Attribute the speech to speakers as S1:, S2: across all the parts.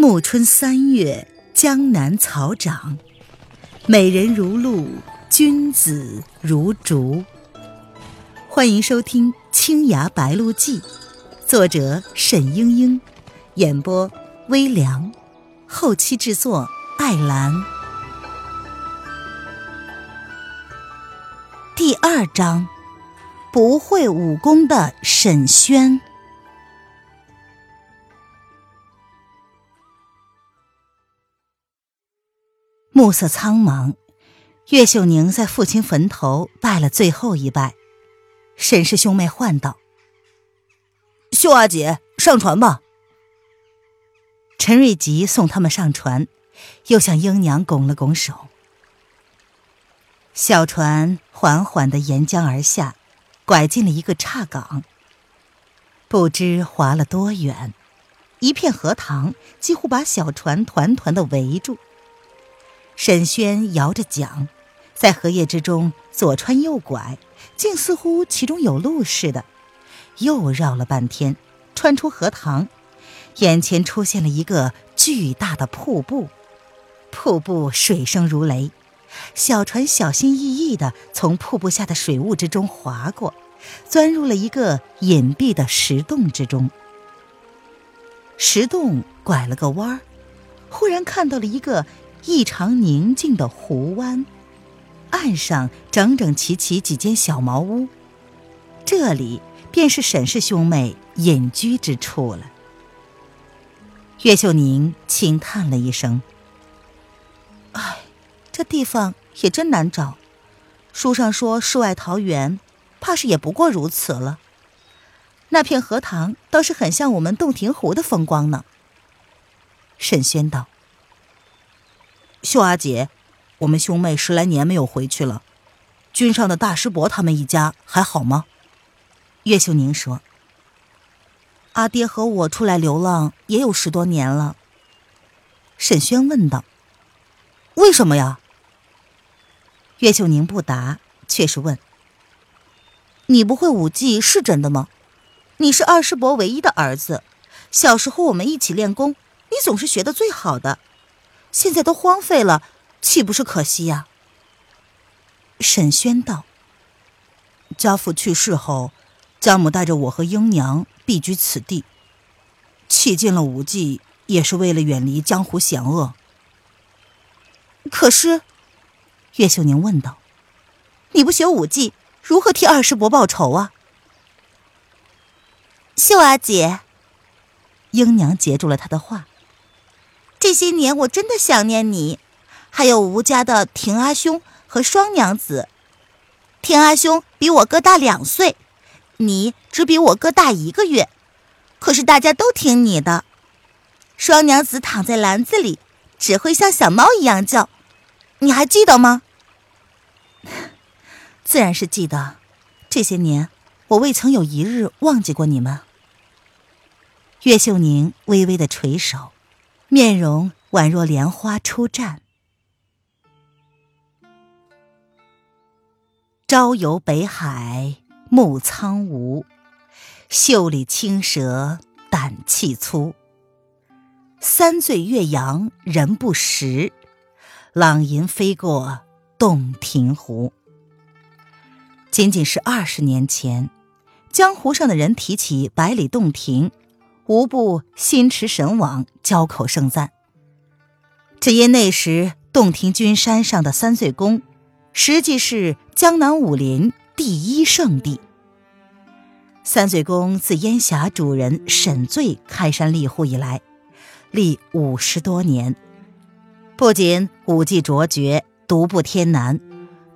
S1: 暮春三月，江南草长，美人如露，君子如竹。欢迎收听《青崖白鹿记》，作者沈英英，演播微凉，后期制作艾兰。第二章，不会武功的沈轩。暮色苍茫，岳秀宁在父亲坟头拜了最后一拜。沈氏兄妹唤道：“
S2: 秀阿姐，上船吧。”
S1: 陈瑞吉送他们上船，又向英娘拱了拱手。小船缓缓的沿江而下，拐进了一个岔港。不知划了多远，一片荷塘几乎把小船团团的围住。沈轩摇着桨，在荷叶之中左穿右拐，竟似乎其中有路似的。又绕了半天，穿出荷塘，眼前出现了一个巨大的瀑布。瀑布水声如雷，小船小心翼翼地从瀑布下的水雾之中划过，钻入了一个隐蔽的石洞之中。石洞拐了个弯儿，忽然看到了一个。异常宁静的湖湾，岸上整整齐齐几间小茅屋，这里便是沈氏兄妹隐居之处了。岳秀宁轻叹了一声：“唉，这地方也真难找。书上说世外桃源，怕是也不过如此了。那片荷塘倒是很像我们洞庭湖的风光呢。”沈轩道。
S2: 秀阿姐，我们兄妹十来年没有回去了，君上的大师伯他们一家还好吗？
S1: 岳秀宁说：“阿爹和我出来流浪也有十多年了。”沈轩问道：“
S2: 为什么呀？”
S1: 岳秀宁不答，却是问：“你不会武技是真的吗？你是二师伯唯一的儿子，小时候我们一起练功，你总是学的最好的。”现在都荒废了，岂不是可惜呀？沈轩道：“
S2: 家父去世后，家母带着我和英娘避居此地，弃尽了武技，也是为了远离江湖险恶。”
S1: 可是，岳秀宁问道：“你不学武技，如何替二师伯报仇啊？”
S3: 秀阿姐，
S1: 英娘截住了他的话。
S3: 这些年我真的想念你，还有吴家的婷阿兄和双娘子。婷阿兄比我哥大两岁，你只比我哥大一个月，可是大家都听你的。双娘子躺在篮子里，只会像小猫一样叫，你还记得吗？
S1: 自然是记得，这些年我未曾有一日忘记过你们。岳秀宁微微的垂首。面容宛若莲花初绽。朝游北海暮苍梧，袖里青蛇胆气粗。三醉岳阳人不识，朗吟飞过洞庭湖。仅仅是二十年前，江湖上的人提起百里洞庭。无不心驰神往，交口盛赞。只因那时洞庭君山上的三醉宫，实际是江南武林第一圣地。三醉宫自烟霞主人沈醉开山立户以来，历五十多年，不仅武技卓绝，独步天南，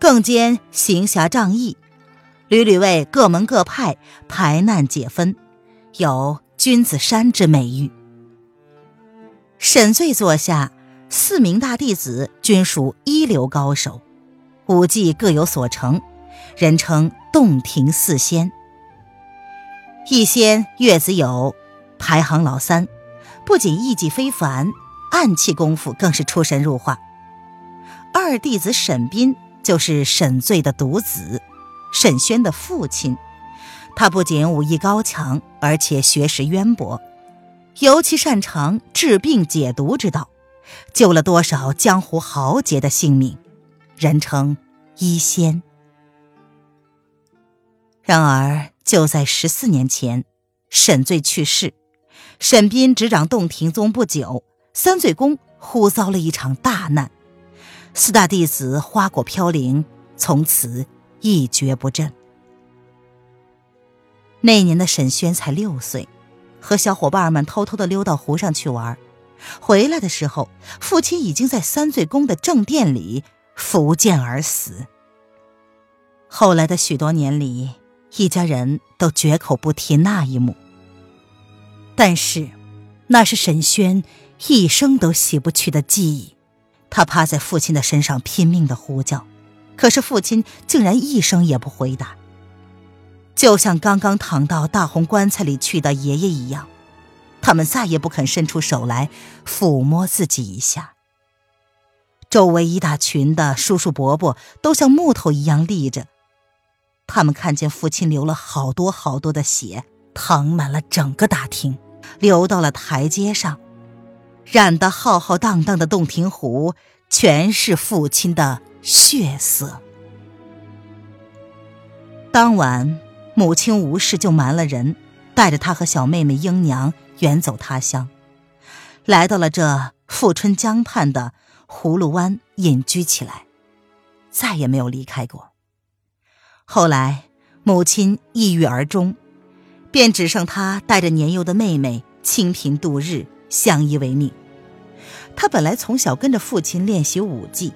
S1: 更兼行侠仗义，屡屡为各门各派排难解纷，有。君子山之美誉。沈醉座下四名大弟子均属一流高手，武技各有所成，人称洞庭四仙。一仙岳子友排行老三，不仅艺技非凡，暗器功夫更是出神入化。二弟子沈斌就是沈醉的独子，沈轩的父亲。他不仅武艺高强，而且学识渊博。尤其擅长治病解毒之道，救了多少江湖豪杰的性命，人称医仙。然而，就在十四年前，沈醉去世，沈斌执掌洞庭宗不久，三醉宫忽遭了一场大难，四大弟子花果飘零，从此一蹶不振。那年的沈轩才六岁。和小伙伴们偷偷的溜到湖上去玩，回来的时候，父亲已经在三醉宫的正殿里伏剑而死。后来的许多年里，一家人都绝口不提那一幕。但是，那是沈轩一生都洗不去的记忆。他趴在父亲的身上拼命的呼叫，可是父亲竟然一声也不回答。就像刚刚躺到大红棺材里去的爷爷一样，他们再也不肯伸出手来抚摸自己一下。周围一大群的叔叔伯伯都像木头一样立着，他们看见父亲流了好多好多的血，淌满了整个大厅，流到了台阶上，染得浩浩荡荡的洞庭湖全是父亲的血色。当晚。母亲无事就瞒了人，带着他和小妹妹英娘远走他乡，来到了这富春江畔的葫芦湾隐居起来，再也没有离开过。后来母亲抑郁而终，便只剩他带着年幼的妹妹清贫度日，相依为命。他本来从小跟着父亲练习武技，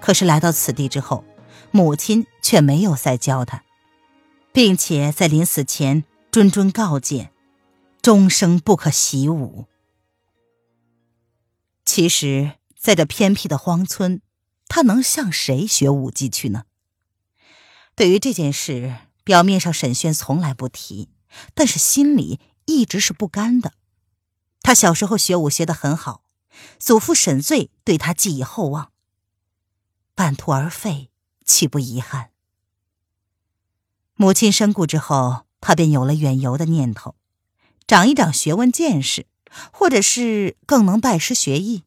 S1: 可是来到此地之后，母亲却没有再教他。并且在临死前谆谆告诫，终生不可习武。其实，在这偏僻的荒村，他能向谁学武技去呢？对于这件事，表面上沈轩从来不提，但是心里一直是不甘的。他小时候学武学得很好，祖父沈醉对他寄以厚望，半途而废，岂不遗憾？母亲身故之后，他便有了远游的念头，长一长学问见识，或者是更能拜师学艺。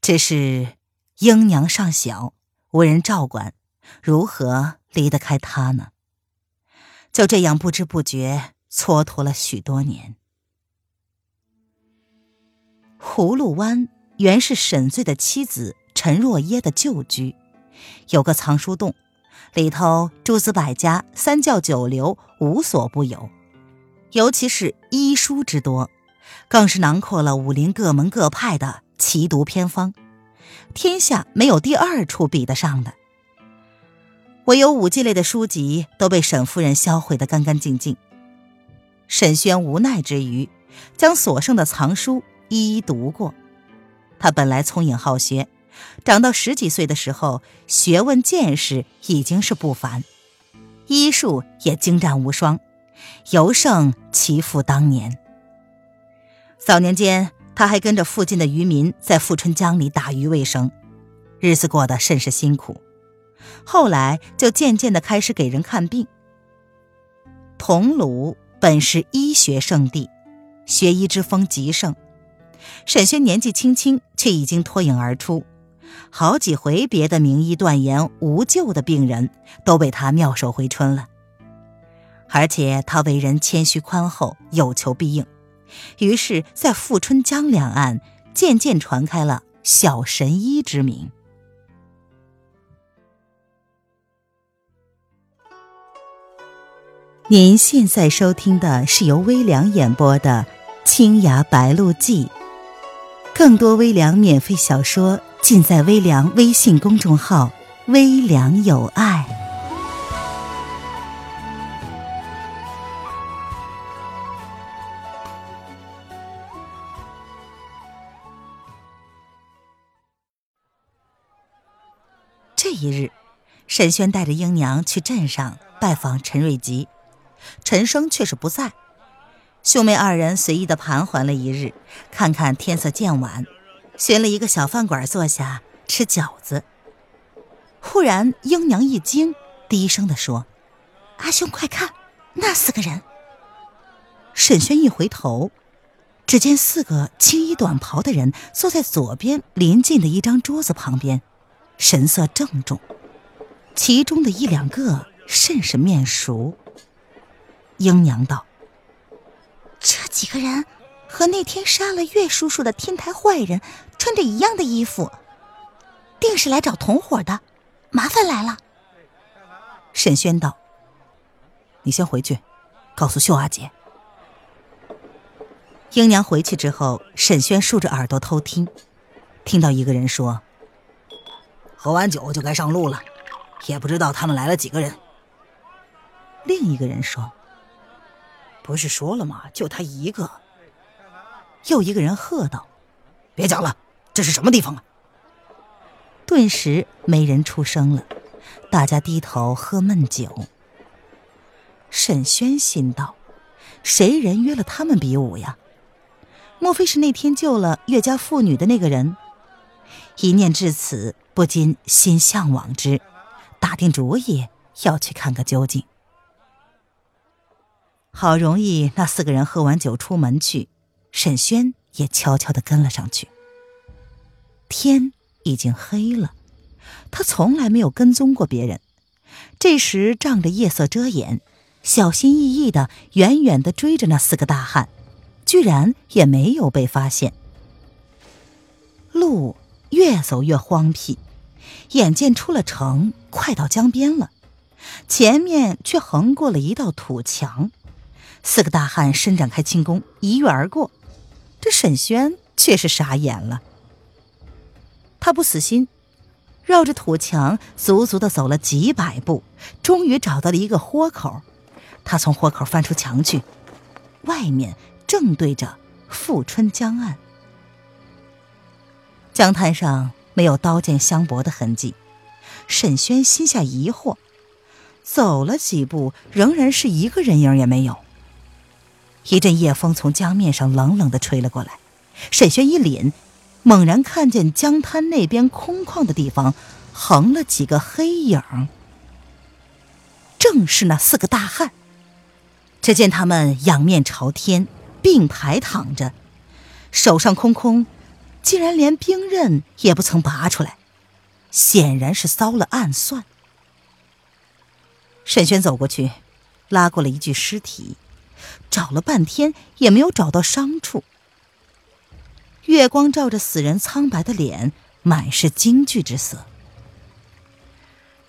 S1: 只是英娘尚小，无人照管，如何离得开他呢？就这样不知不觉蹉跎了许多年。葫芦湾原是沈醉的妻子陈若耶的旧居，有个藏书洞。里头诸子百家、三教九流无所不有，尤其是医书之多，更是囊括了武林各门各派的奇毒偏方，天下没有第二处比得上的。唯有武技类的书籍都被沈夫人销毁得干干净净。沈轩无奈之余，将所剩的藏书一一读过。他本来聪颖好学。长到十几岁的时候，学问见识已经是不凡，医术也精湛无双，尤胜其父当年。早年间，他还跟着附近的渔民在富春江里打鱼为生，日子过得甚是辛苦。后来就渐渐的开始给人看病。桐庐本是医学圣地，学医之风极盛，沈轩年纪轻轻，却已经脱颖而出。好几回，别的名医断言无救的病人都被他妙手回春了。而且他为人谦虚宽厚，有求必应，于是，在富春江两岸渐渐传开了“小神医”之名。您现在收听的是由微凉演播的《青崖白鹿记》，更多微凉免费小说。尽在微凉微信公众号“微凉有爱”。这一日，沈轩带着英娘去镇上拜访陈瑞吉，陈生却是不在。兄妹二人随意的盘桓了一日，看看天色渐晚。寻了一个小饭馆坐下吃饺子。忽然，英娘一惊，低声的说：“
S3: 阿兄，快看，那四个人！”
S1: 沈轩一回头，
S2: 只见四个青衣短袍的人坐在左边临近的一张桌子旁边，神色郑重。其中的一两个甚是面熟。英娘道：“
S3: 这几个人和那天杀了岳叔叔的天台坏人穿着一样的衣服，定是来找同伙的，麻烦来了。”
S2: 沈轩道：“你先回去，告诉秀阿姐。”英娘回去之后，沈轩竖着耳朵偷听，听到一个人说：“喝完酒就该上路了。”也不知道他们来了几个人。另一个人说：“不是说了吗？就他一个。”又一个人喝道：“别讲了，这是什么地方啊？”顿时没人出声了，大家低头喝闷酒。沈轩心道：“谁人约了他们比武呀？莫非是那天救了岳家妇女的那个人？”一念至此，不禁心向往之。打定主意要去看个究竟。好容易那四个人喝完酒出门去，沈轩也悄悄的跟了上去。天已经黑了，他从来没有跟踪过别人，这时仗着夜色遮掩，小心翼翼的远远的追着那四个大汉，居然也没有被发现。路越走越荒僻。眼见出了城，快到江边了，前面却横过了一道土墙。四个大汉伸展开轻功，一跃而过。这沈轩却是傻眼了。他不死心，绕着土墙足足的走了几百步，终于找到了一个豁口。他从豁口翻出墙去，外面正对着富春江岸。江滩上。没有刀剑相搏的痕迹，沈轩心下疑惑，走了几步，仍然是一个人影也没有。一阵夜风从江面上冷冷的吹了过来，沈轩一凛，猛然看见江滩那边空旷的地方横了几个黑影，正是那四个大汉。只见他们仰面朝天，并排躺着，手上空空。竟然连兵刃也不曾拔出来，显然是遭了暗算。沈轩走过去，拉过了一具尸体，找了半天也没有找到伤处。月光照着死人苍白的脸，满是惊惧之色。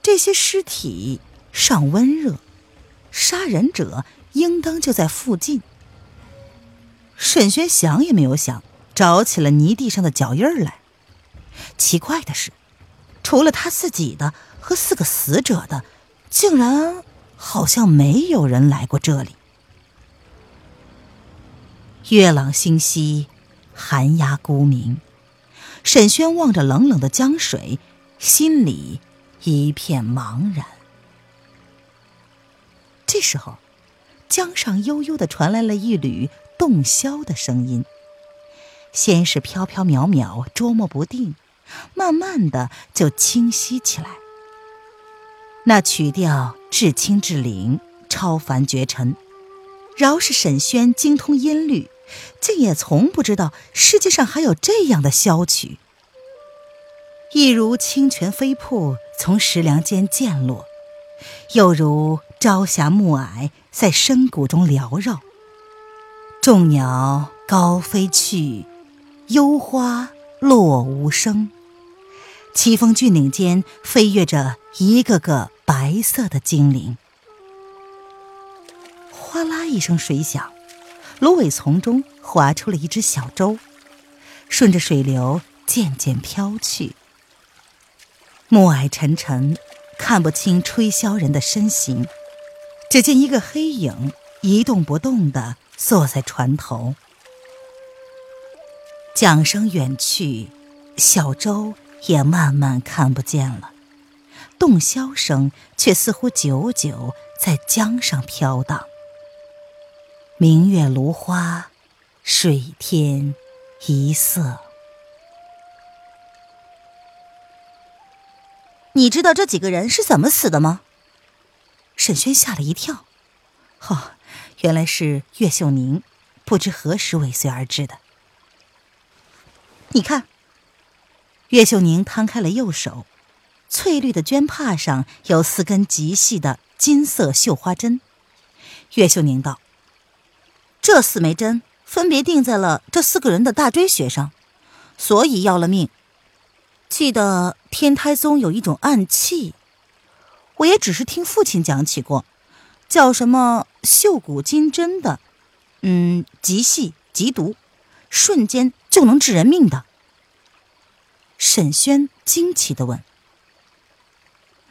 S2: 这些尸体尚温热，杀人者应当就在附近。沈轩想也没有想。找起了泥地上的脚印儿来。奇怪的是，除了他自己的和四个死者的，竟然好像没有人来过这里。月朗星稀，寒鸦孤鸣。沈轩望着冷冷的江水，心里一片茫然。这时候，江上悠悠的传来了一缕洞箫的声音。先是飘飘渺渺，捉摸不定，慢慢的就清晰起来。那曲调至清至灵，超凡绝尘。饶是沈轩精通音律，竟也从不知道世界上还有这样的箫曲。一如清泉飞瀑从石梁间溅落，又如朝霞暮霭在深谷中缭绕。众鸟高飞去。幽花落无声，奇峰峻岭间飞跃着一个个白色的精灵。哗啦一声水响，芦苇丛中划出了一只小舟，顺着水流渐渐飘去。暮霭沉沉，看不清吹箫人的身形，只见一个黑影一动不动地坐在船头。桨声远去，小舟也慢慢看不见了，洞箫声却似乎久久在江上飘荡。明月芦花，水天一色。
S3: 你知道这几个人是怎么死的吗？
S2: 沈轩吓了一跳，哦，原来是岳秀宁。不知何时尾随而至的。你看，岳秀宁摊开了右手，翠绿的绢帕上有四根极细的金色绣花针。岳秀宁道：“
S3: 这四枚针分别钉在了这四个人的大椎穴上，所以要了命。记得天台宗有一种暗器，我也只是听父亲讲起过，叫什么绣骨金针的，嗯，极细极毒，瞬间就能致人命的。”
S2: 沈轩惊奇的问：“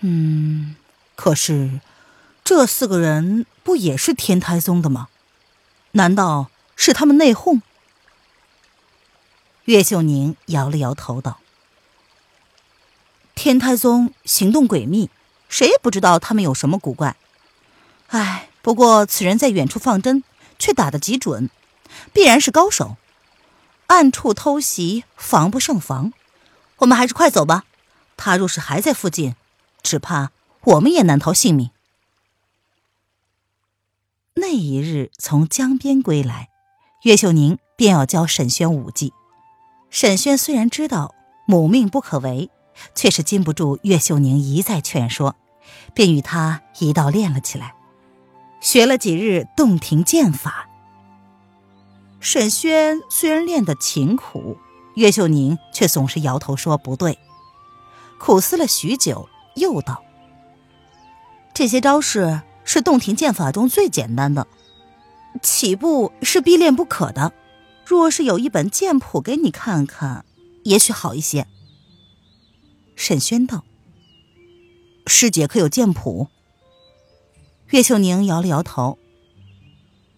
S2: 嗯，可是？”这四个人不也是天台宗的吗？难道是他们内讧？岳秀宁摇了摇头道：“
S3: 天台宗行动诡秘，谁也不知道他们有什么古怪。唉，不过此人在远处放针，却打得极准，必然是高手。暗处偷袭，防不胜防。我们还是快走吧。他若是还在附近，只怕我们也难逃性命。”
S2: 那一日从江边归来，岳秀宁便要教沈轩武技。沈轩虽然知道母命不可违，却是禁不住岳秀宁一再劝说，便与他一道练了起来。学了几日洞庭剑法，沈轩虽然练得勤苦，岳秀宁却总是摇头说不对。苦思了许久，又道：“
S3: 这些招式。”是洞庭剑法中最简单的，起步是必练不可的。若是有一本剑谱给你看看，也许好一些。
S2: 沈轩道：“师姐可有剑谱？”
S3: 岳秀宁摇了摇头：“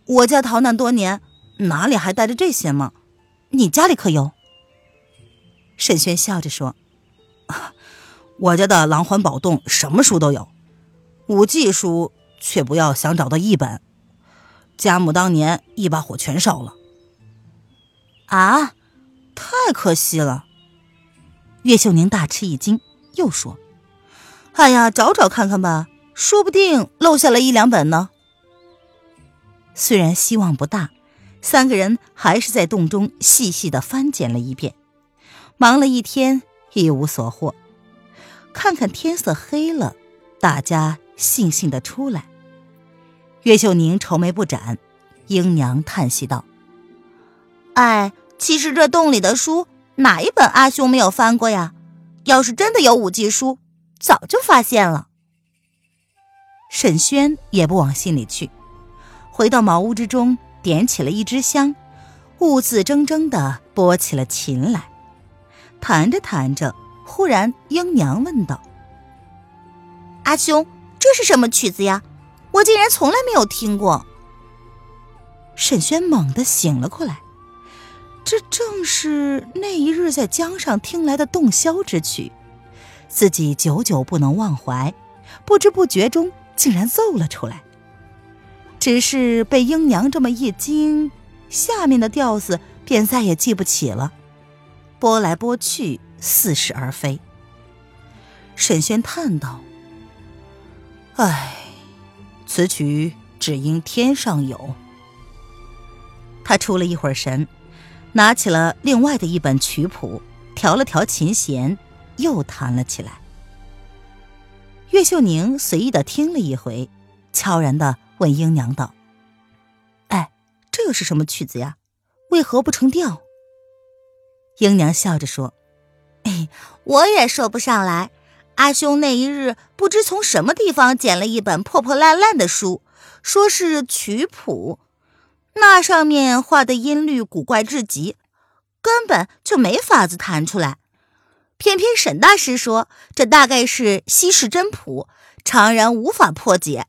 S3: 我家逃难多年，哪里还带着这些吗？你家里可有？”
S2: 沈轩笑着说：“ 我家的狼环宝洞什么书都有，武技书。”却不要想找到一本，家母当年一把火全烧了。
S3: 啊，太可惜了！
S2: 岳秀宁大吃一惊，又说：“
S3: 哎呀，找找看看吧，说不定漏下了一两本呢。”
S2: 虽然希望不大，三个人还是在洞中细细的翻检了一遍，忙了一天一无所获。看看天色黑了，大家。悻悻的出来，岳秀宁愁眉不展，英娘叹息道：“
S3: 哎，其实这洞里的书哪一本阿兄没有翻过呀？要是真的有武技书，早就发现了。”
S2: 沈轩也不往心里去，回到茅屋之中，点起了一支香，兀自铮铮的拨起了琴来，弹着弹着，忽然英娘问道：“
S3: 阿兄。”这是什么曲子呀？我竟然从来没有听过。
S2: 沈轩猛地醒了过来，这正是那一日在江上听来的洞箫之曲，自己久久不能忘怀，不知不觉中竟然奏了出来。只是被英娘这么一惊，下面的调子便再也记不起了，拨来拨去，似是而非。沈轩叹道。唉，此曲只应天上有。他出了一会儿神，拿起了另外的一本曲谱，调了调琴弦，又弹了起来。岳秀宁随意的听了一回，悄然的问英娘道：“哎，这又是什么曲子呀？为何不成调？”
S3: 英娘笑着说：“哎，我也说不上来。”阿兄那一日不知从什么地方捡了一本破破烂烂的书，说是曲谱，那上面画的音律古怪至极，根本就没法子弹出来。偏偏沈大师说这大概是稀世真谱，常人无法破解，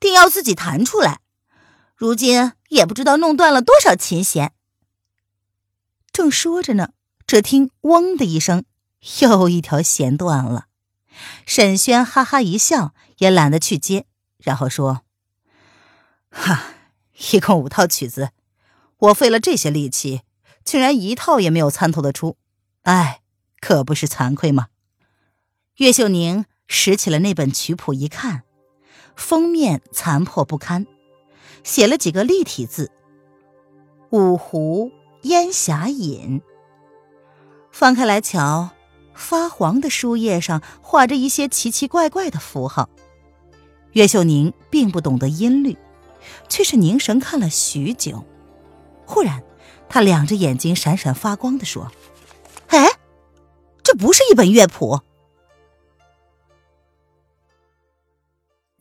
S3: 定要自己弹出来。如今也不知道弄断了多少琴弦。
S2: 正说着呢，只听“嗡”的一声，又一条弦断了。沈轩哈哈一笑，也懒得去接，然后说：“哈，一共五套曲子，我费了这些力气，竟然一套也没有参透得出，哎，可不是惭愧吗？”岳秀宁拾起了那本曲谱一看，封面残破不堪，写了几个立体字：“五湖烟霞隐。翻开来瞧，发黄的书页上画着一些奇奇怪怪的符号。岳秀宁并不懂得音律，却是凝神看了许久。忽然，他两只眼睛闪闪发光的说：“
S3: 哎，这不是一本乐谱。”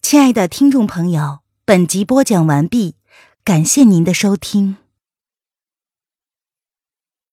S2: 亲爱的听众朋友，本集播讲完毕，感谢您的收听。